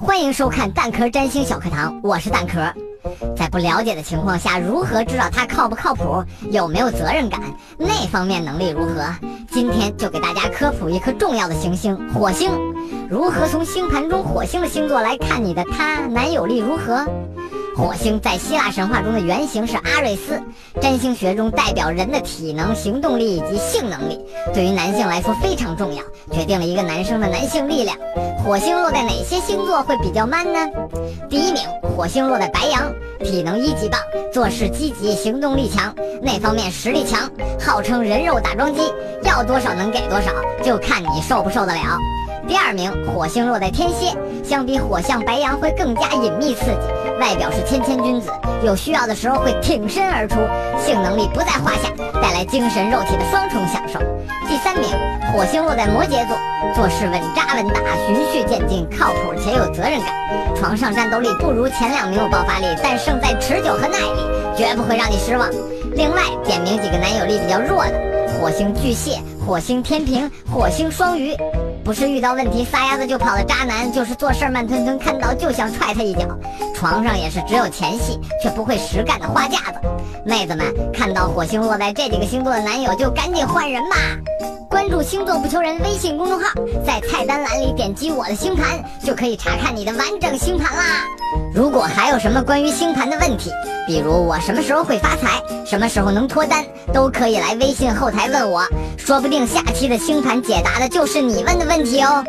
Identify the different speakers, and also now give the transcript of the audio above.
Speaker 1: 欢迎收看蛋壳占星小课堂，我是蛋壳。在不了解的情况下，如何知道他靠不靠谱，有没有责任感，那方面能力如何？今天就给大家科普一颗重要的行星——火星。如何从星盘中火星的星座来看你的他男友力如何？火星在希腊神话中的原型是阿瑞斯，占星学中代表人的体能、行动力以及性能力，对于男性来说非常重要，决定了一个男生的男性力量。火星落在哪些星座会比较 man 呢？第一名，火星落在白羊，体能一级棒，做事积极，行动力强，那方面实力强，号称人肉打桩机，要多少能给多少，就看你受不受得了。第二名，火星落在天蝎，相比火象白羊会更加隐秘刺激，外表是谦谦君子，有需要的时候会挺身而出，性能力不在话下，带来精神肉体的双重享受。第三名，火星落在摩羯座，做事稳扎稳打，循序渐进，靠谱且有责任感，床上战斗力不如前两名有爆发力，但胜在持久和耐力，绝不会让你失望。另外，点名几个男友力比较弱的：火星巨蟹、火星天平、火星双鱼。不是遇到问题撒丫子就跑的渣男，就是做事慢吞吞，看到就想踹他一脚。床上也是只有前戏却不会实干的花架子。妹子们看到火星落在这几个星座的男友，就赶紧换人吧。星座不求人微信公众号，在菜单栏里点击我的星盘，就可以查看你的完整星盘啦。如果还有什么关于星盘的问题，比如我什么时候会发财，什么时候能脱单，都可以来微信后台问我，说不定下期的星盘解答的就是你问的问题哦。